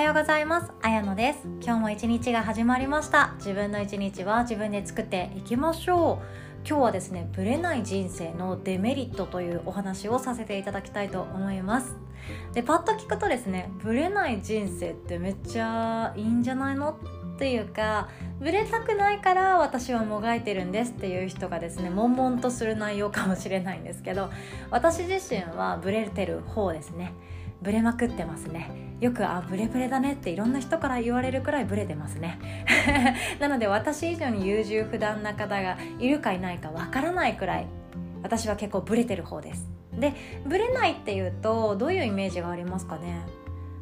はようございます。あやのです。今日も一日が始まりました。自分の一日は自分で作っていきましょう。今日はですねブレない人生のデメリットというお話をさせていただきたいと思います。でパッと聞くとですねブレない人生ってめっちゃいいんじゃないのっていうかブレたくないから私はもがいてるんですっていう人がですね悶々とする内容かもしれないんですけど私自身はブレてる方ですね。ブレまくってますね。よくあブレブレだねっていろんな人から言われるくらいブレてますね。なので私以上に優柔不断な方がいるかいないかわからないくらい私は結構ブレてる方です。でブレないっていうとどういうイメージがありますかね？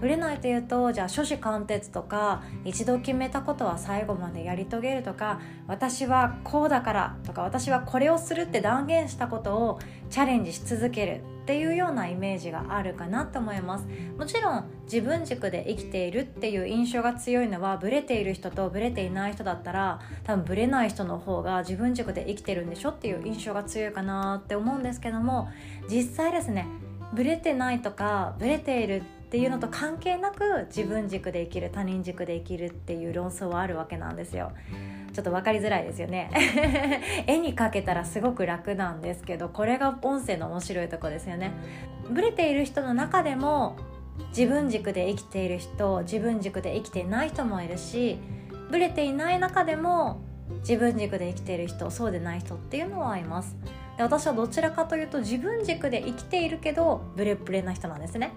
ぶれないというとじゃあ初子貫徹とか一度決めたことは最後までやり遂げるとか私はこうだからとか私はこれをするって断言したことをチャレンジし続けるっていうようなイメージがあるかなと思います。もちろん自分軸で生きているっていう印象が強いのはブレている人とブレていない人だったら多分ブレない人の方が自分軸で生きてるんでしょっていう印象が強いかなって思うんですけども実際ですねブレてないとかブレているってっていうのと関係なく自分軸で生きる他人軸で生きるっていう論争はあるわけなんですよ。ちょっと分かりづらいですよね。絵に描けたらすごく楽なんですけどこれが音声の面白いとこですよね。ブレている人の中でも自分軸で生きている人自分軸で生きていない人もいるしブレていない中でも自分軸で生きている人そうでない人っていうのはいます。で私はどちらかというと自分軸で生きているけどブレブレな人なんですね。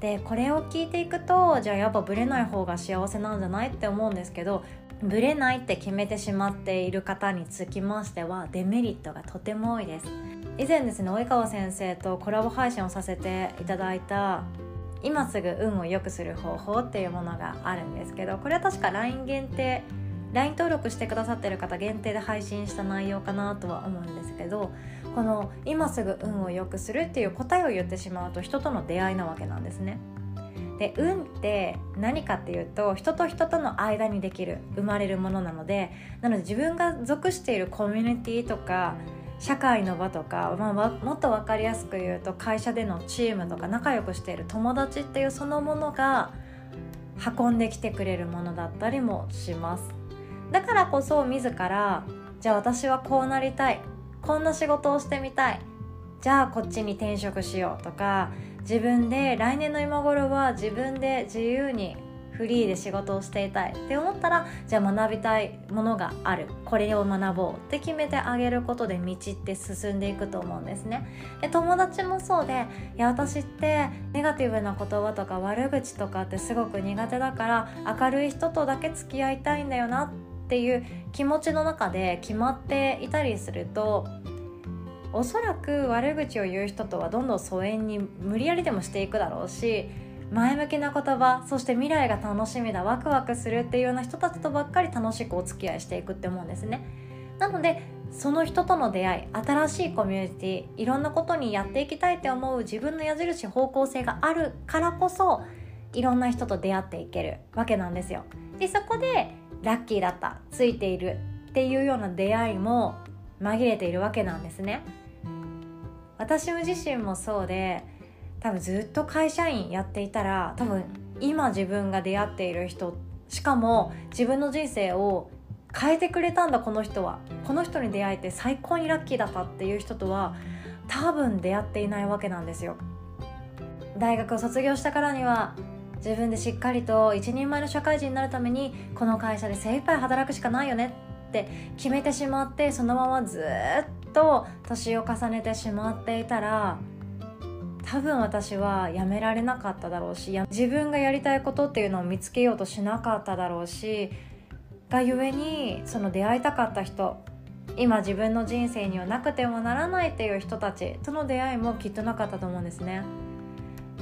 でこれを聞いていくとじゃあやっぱブレない方が幸せなんじゃないって思うんですけどブレないって決めてしまっている方につきましてはデメリットがとても多いです。以前ですね及川先生とコラボ配信をさせていただいた今すぐ運を良くする方法っていうものがあるんですけどこれは確か LINE 限定 LINE 登録してくださってる方限定で配信した内容かなとは思うんですけどこの今すぐ運を良くするっていう答えを言ってしまうと人との出会いなわけなんですね。で運って何かっていうと人と人との間にできる生まれるものなのでなので自分が属しているコミュニティとか社会の場とか、まあ、もっと分かりやすく言うと会社でのチームとか仲良くしている友達っていうそのものが運んできてくれるものだったりもしますだからこそ自らじゃあ私はこうなりたい。こんな仕事をしてみたい。じゃあこっちに転職しようとか自分で来年の今頃は自分で自由にフリーで仕事をしていたい。って思ったらじゃあ学びたいものがある。これを学ぼうって決めてあげることで道って進んでいくと思うんですね。で友達もそうでいや私ってネガティブな言葉とか悪口とかってすごく苦手だから明るい人とだけ付き合いたいんだよなってていう気持ちの中で決まっていたりするとおそらく悪口を言う人とはどんどん疎遠に無理やりでもしていくだろうし前向きな言葉そして未来が楽しみだワクワクするっていうような人たちとばっかり楽しくお付き合いしていくって思うんですね。なのでその人との出会い新しいコミュニティいろんなことにやっていきたいって思う自分の矢印方向性があるからこそいろんな人と出会っていけるわけなんですよ。でそこでラッキーだったついているっていうような出会いも紛れているわけなんですね。私自身もそうで多分ずっと会社員やっていたら多分今自分が出会っている人しかも自分の人生を変えてくれたんだこの人は。この人に出会えて最高にラッキーだったっていう人とは多分出会っていないわけなんですよ。大学を卒業したからには自分でしっかりと一人前の社会人になるためにこの会社で精一杯働くしかないよねって決めてしまってそのままずっと年を重ねてしまっていたら多分私はやめられなかっただろうし自分がやりたいことっていうのを見つけようとしなかっただろうしがゆえにその出会いたかった人今自分の人生にはなくてはならないっていう人たちとの出会いもきっとなかったと思うんですね。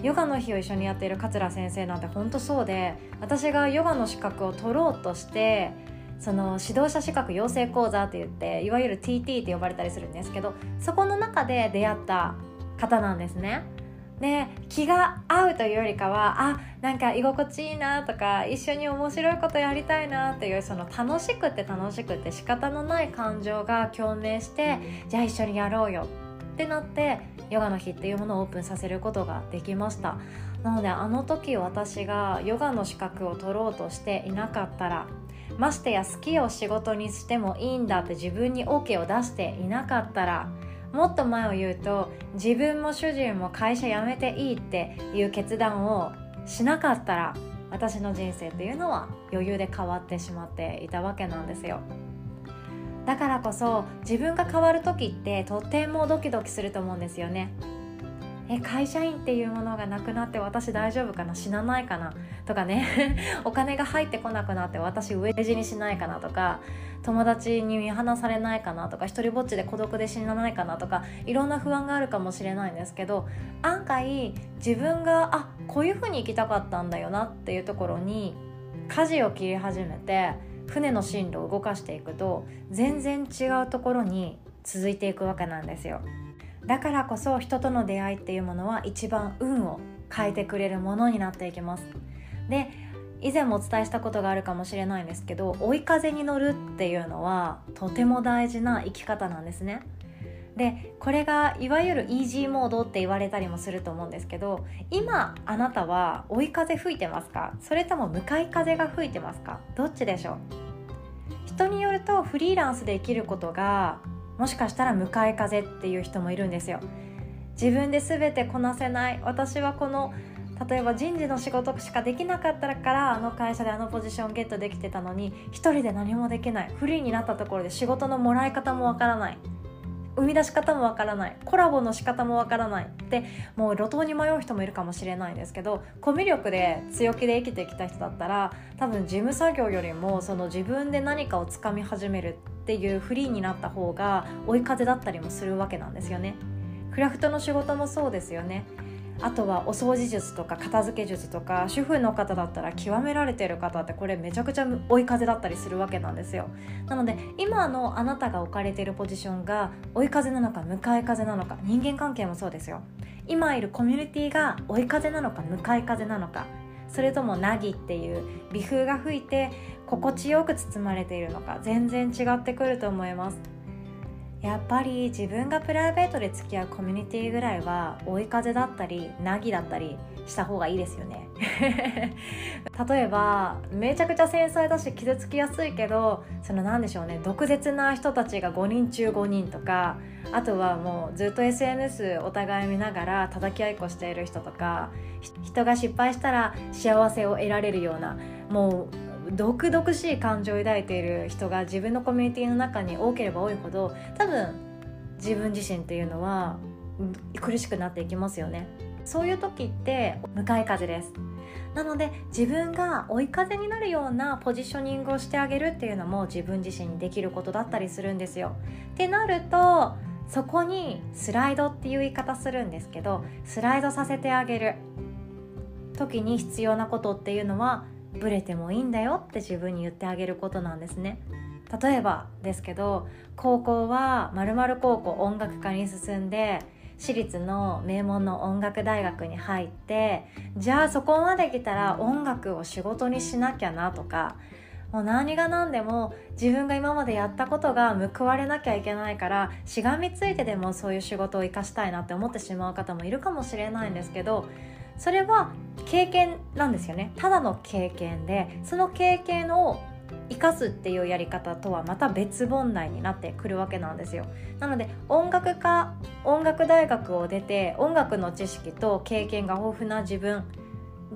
ヨガの日を一緒にやっている桂先生なんて本当そうで私がヨガの資格を取ろうとしてその指導者資格養成講座って言っていわゆる TT って呼ばれたりするんですけどそこの中で出会った方なんですね。で気が合うというよりかはあなんか居心地いいなとか一緒に面白いことやりたいなっていうその楽しくて楽しくて仕方のない感情が共鳴してじゃあ一緒にやろうよってなってヨガの日っていうものをオープンさせることができました。なのであの時私がヨガの資格を取ろうとしていなかったらましてや好きを仕事にしてもいいんだって自分に OK を出していなかったらもっと前を言うと自分も主人も会社辞めていいっていう決断をしなかったら私の人生っていうのは余裕で変わってしまっていたわけなんですよ。だからこそ自分が変わる時ってとてもドキドキすると思うんですよね。え会社員っていうものがなくなって私大丈夫かな？死なないかな？とかね。お金が入ってこなくなって私飢え死にしないかな？とか友達に見放されないかな？とか一人ぼっちで孤独で死なないかな？とかいろんな不安があるかもしれないんですけど案外自分があこういうふうに生きたかったんだよなっていうところに舵を切り始めて船の進路を動かしていくと全然違うところに続いていくわけなんですよ。だからこそ人との出会いっていうものは一番運を変えてくれるものになっていきますで以前もお伝えしたことがあるかもしれないんですけど追い風に乗るっていうのはとても大事な生き方なんですねでこれがいわゆるイージーモードって言われたりもすると思うんですけど今あなたは追い風吹いてますか？それとも向かい風が吹いてますか？どっちでしょう？人によるとフリーランスで生きることがもしかしたら向かい風っていう人もいるんですよ。自分で全てこなせない。私はこの例えば人事の仕事しかできなかったからあの会社であのポジションゲットできてたのに一人で何もできない。フリーになったところで仕事のもらい方もわからない。生み出し方もわからない。コラボの仕方もわからない。ってもう路頭に迷う人もいるかもしれないんですけどコミュ力で強気で生きてきた人だったら多分事務作業よりもその自分で何かをつかみ始めるっていうフリーになった方が追い風だったりもするわけなんですよね。クラフトの仕事もそうですよね。あとはお掃除術とか片付け術とか主婦の方だったら極められてる方ってこれめちゃくちゃ追い風だったりするわけなんですよ。なので今のあなたが置かれてるポジションが追い風なのか向かい風なのか人間関係もそうですよ。今いるコミュニティが追い風なのか向かい風なのか。それともナギっていう微風が吹いて心地よく包まれているのか全然違ってくると思います。やっぱり自分がプライベートで付き合うコミュニティぐらいは追い風だったり凪だったりした方がいいですよね。例えばめちゃくちゃ繊細だし傷つきやすいけどその何でしょうね毒舌な人たちが5人中5人とかあとはもうずっと SNS お互い見ながら叩き合いっこしている人とか人が失敗したら幸せを得られるようなもう毒々しい感情を抱いている人が自分のコミュニティの中に多ければ多いほど多分自分自身っていうのは苦しくなっていきますよね。そういう時って向かい風です。なので自分が追い風になるようなポジショニングをしてあげるっていうのも自分自身にできることだったりするんですよ。ってなるとそこにスライドっていう言い方するんですけどスライドさせてあげる時に必要なことっていうのはブレてもいいんだよって自分に言ってあげることなんですね。例えばですけど高校はまる高校音楽科に進んで私立の名門の音楽大学に入ってじゃあそこまで来たら音楽を仕事にしなきゃなとかもう何が何でも自分が今までやったことが報われなきゃいけないからしがみついてでもそういう仕事を生かしたいなって思ってしまう方もいるかもしれないんですけどそれは経験なんですよね。ただの経験でその経験を生かすっていうやり方とはまた別問題になってくるわけなんですよ。なので音楽家音楽大学を出て音楽の知識と経験が豊富な自分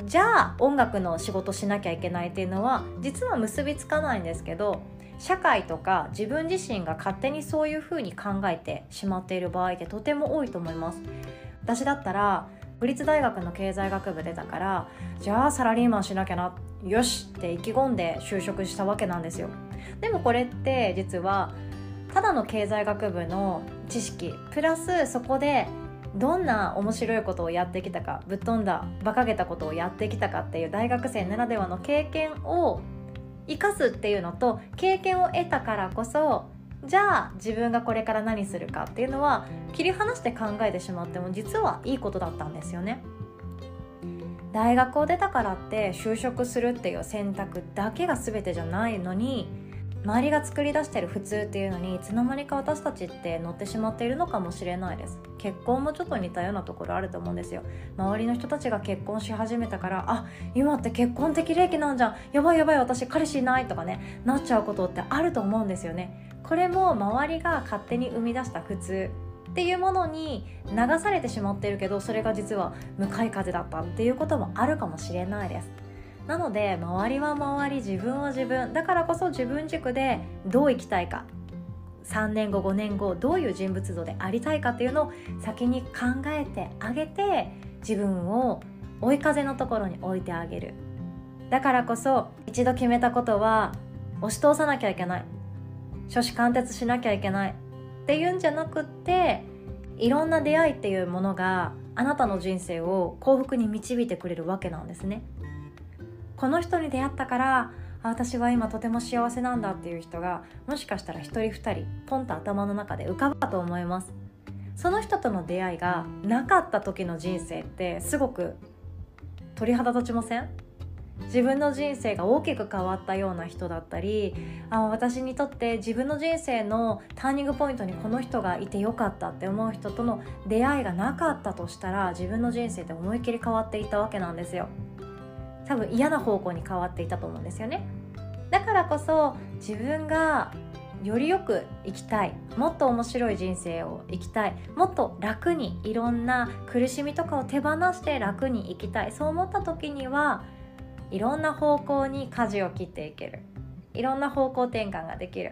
じゃあ音楽の仕事しなきゃいけないっていうのは実は結びつかないんですけど社会とか自分自身が勝手にそういうふうに考えてしまっている場合ってとても多いと思います。私だったら立大学の経済学部出たからじゃあサラリーマンしなきゃなよしって意気込んで就職したわけなんですよ。でもこれって実はただの経済学部の知識プラスそこでどんな面白いことをやってきたかぶっ飛んだ馬鹿げたことをやってきたかっていう大学生ならではの経験を生かすっていうのと経験を得たからこそじゃあ自分がこれから何するかっていうのは切り離して考えてしまっても実はいいことだったんですよね。大学を出たからって就職するっていう選択だけが全てじゃないのに周りが作り出してる普通っていうのにいつの間にか私たちって乗ってしまっているのかもしれないです。結婚もちょっと似たようなところあると思うんですよ。周りの人たちが結婚し始めたからあ今って結婚適齢期なんじゃん。やばいやばい私彼氏いないとかねなっちゃうことってあると思うんですよね。これも周りが勝手に生み出した普通っていうものに流されてしまってるけどそれが実は向かい風だったっていうこともあるかもしれないです。なので周りは周り自分は自分だからこそ自分軸でどう生きたいか。3年後5年後どういう人物像でありたいかっていうのを先に考えてあげて自分を追い風のところに置いてあげる。だからこそ一度決めたことは押し通さなきゃいけない。初子貫徹しなきゃいけない。っていうんじゃなくっていろんな出会いっていうものがあなたの人生を幸福に導いてくれるわけなんですね。この人に出会ったから私は今とても幸せなんだっていう人がもしかしたら1人2人ポンと頭の中で浮かぶかと思います。その人との出会いがなかった時の人生ってすごく鳥肌立ちません？自分の人生が大きく変わったような人だったりあ私にとって自分の人生のターニングポイントにこの人がいてよかったって思う人との出会いがなかったとしたら自分の人生って思いっきり変わっていたわけなんですよ。多分嫌な方向に変わっていたと思うんですよね。だからこそ自分がよりよく生きたい。もっと面白い人生を生きたい。もっと楽にいろんな苦しみとかを手放して楽に生きたい。そう思った時にはいろんな方向に舵を切っていける。いろんな方向転換ができる。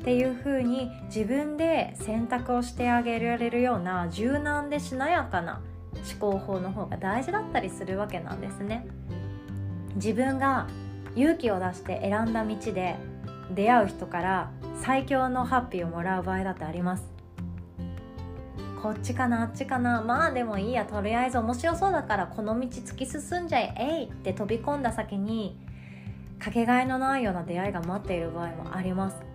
っていう風に自分で選択をしてあげられるような柔軟でしなやかな思考法の方が大事だったりするわけなんですね。自分が勇気を出して選んだ道で出会う人から最強のハッピーをもらう場合だってあります。こっちかなあっちかな。まあでもいいや。とりあえず面白そうだからこの道突き進んじゃえ。えい！って飛び込んだ先にかけがえのないような出会いが待っている場合もあります。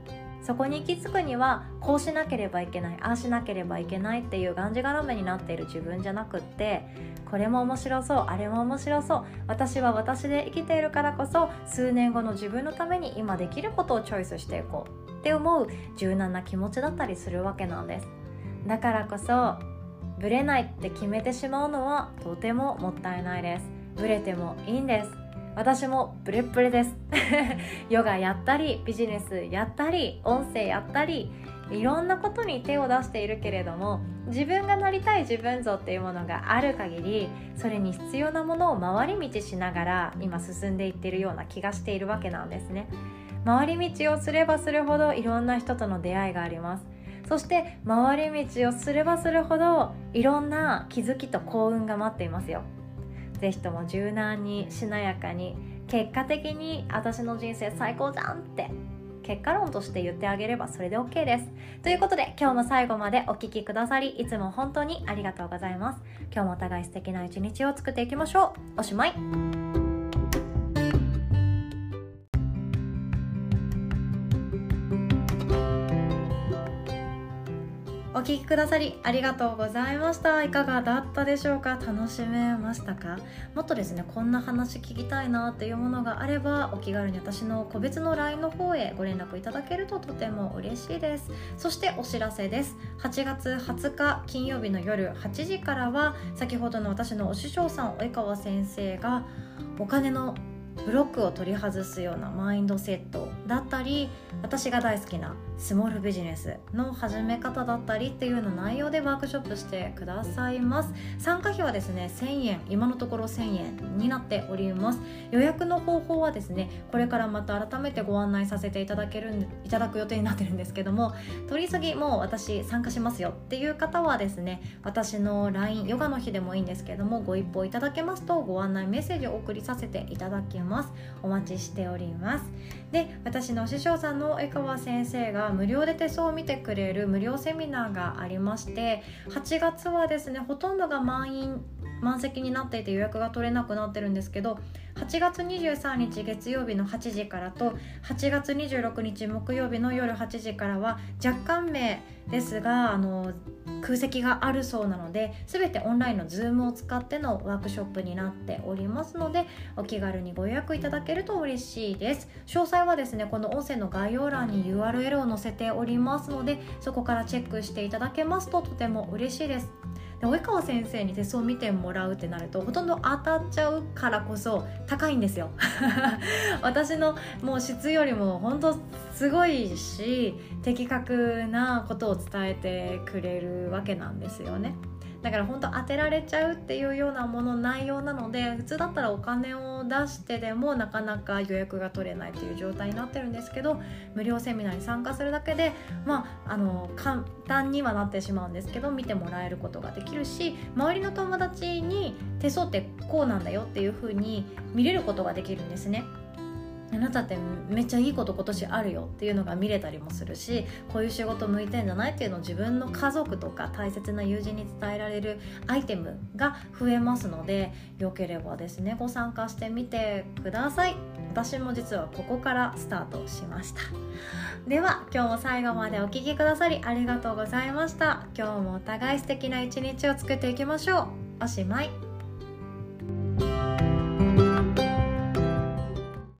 そこに行き着くにはこうしなければいけないああしなければいけないっていうがんじがらめになっている自分じゃなくってこれも面白そうあれも面白そう私は私で生きているからこそ数年後の自分のために今できることをチョイスしていこうって思う柔軟な気持ちだったりするわけなんです。だからこそブレないって決めてしまうのはとてももったいないです。ブレてもいいんです。私もブレブレです。ヨガやったりビジネスやったり音声やったりいろんなことに手を出しているけれども自分がなりたい自分像っていうものがある限りそれに必要なものを回り道しながら今進んでいってるような気がしているわけなんですね。回り道をすればするほどいろんな人との出会いがあります。そして回り道をすればするほどいろんな気づきと幸運が待っていますよ。是非とも柔軟にしなやかに結果的に私の人生最高じゃんって結果論として言ってあげればそれで OK です。ということで今日も最後までお聴きくださりいつも本当にありがとうございます。今日もお互い素敵な一日を作っていきましょう。おしまい。お聴きくださりありがとうございました。いかがだったでしょうか？楽しめましたか？もっとですねこんな話聞きたいなっていうものがあればお気軽に私の個別の LINE の方へご連絡いただけるととても嬉しいです。そしてお知らせです。8月20日金曜日の夜8時からは先ほどの私のお師匠さん及川先生がお金のブロックを取り外すようなマインドセットだったり私が大好きなスモールビジネスの始め方だったりっていうような内容でワークショップしてくださいます。参加費はですね1000円今のところ1000円になっております。予約の方法はですねこれからまた改めてご案内させていただけるいただく予定になってるんですけども取り急ぎもう私参加しますよっていう方はですね私の LINE ヨガの日でもいいんですけどもご一報いただけますとご案内メッセージを送りさせていただきます。お待ちしております。で私の師匠さんの江川先生が無料で手相を見てくれる無料セミナーがありまして8月はですねほとんどが満員満席になっていて予約が取れなくなってるんですけど8月23日月曜日の8時からと8月26日木曜日の夜8時からは若干名ですがあの空席があるそうなので全てオンラインの Zoom を使ってのワークショップになっておりますのでお気軽にご予約いただけると嬉しいです。詳細はですねこの音声の概要欄に URL を載せておりますのでそこからチェックしていただけますととても嬉しいです。で及川先生に手相見てもらうってなるとほとんど当たっちゃうからこそ高いんですよ。私のもう質よりも本当すごいし的確なことを伝えてくれるわけなんですよね。だから本当当てられちゃうっていうようなもの内容なので普通だったらお金を出してでもなかなか予約が取れないという状態になってるんですけど無料セミナーに参加するだけでまああの簡単にはなってしまうんですけど見てもらえることができるし周りの友達に手相ってこうなんだよっていう風に見れることができるんですね。あなたってめっちゃいいこと今年あるよっていうのが見れたりもするしこういう仕事向いてんじゃないっていうのを自分の家族とか大切な友人に伝えられるアイテムが増えますのでよければですねご参加してみてください。私も実はここからスタートしました。では今日も最後までお聴きくださりありがとうございました。今日もお互い素敵な一日を作っていきましょう。おしまい。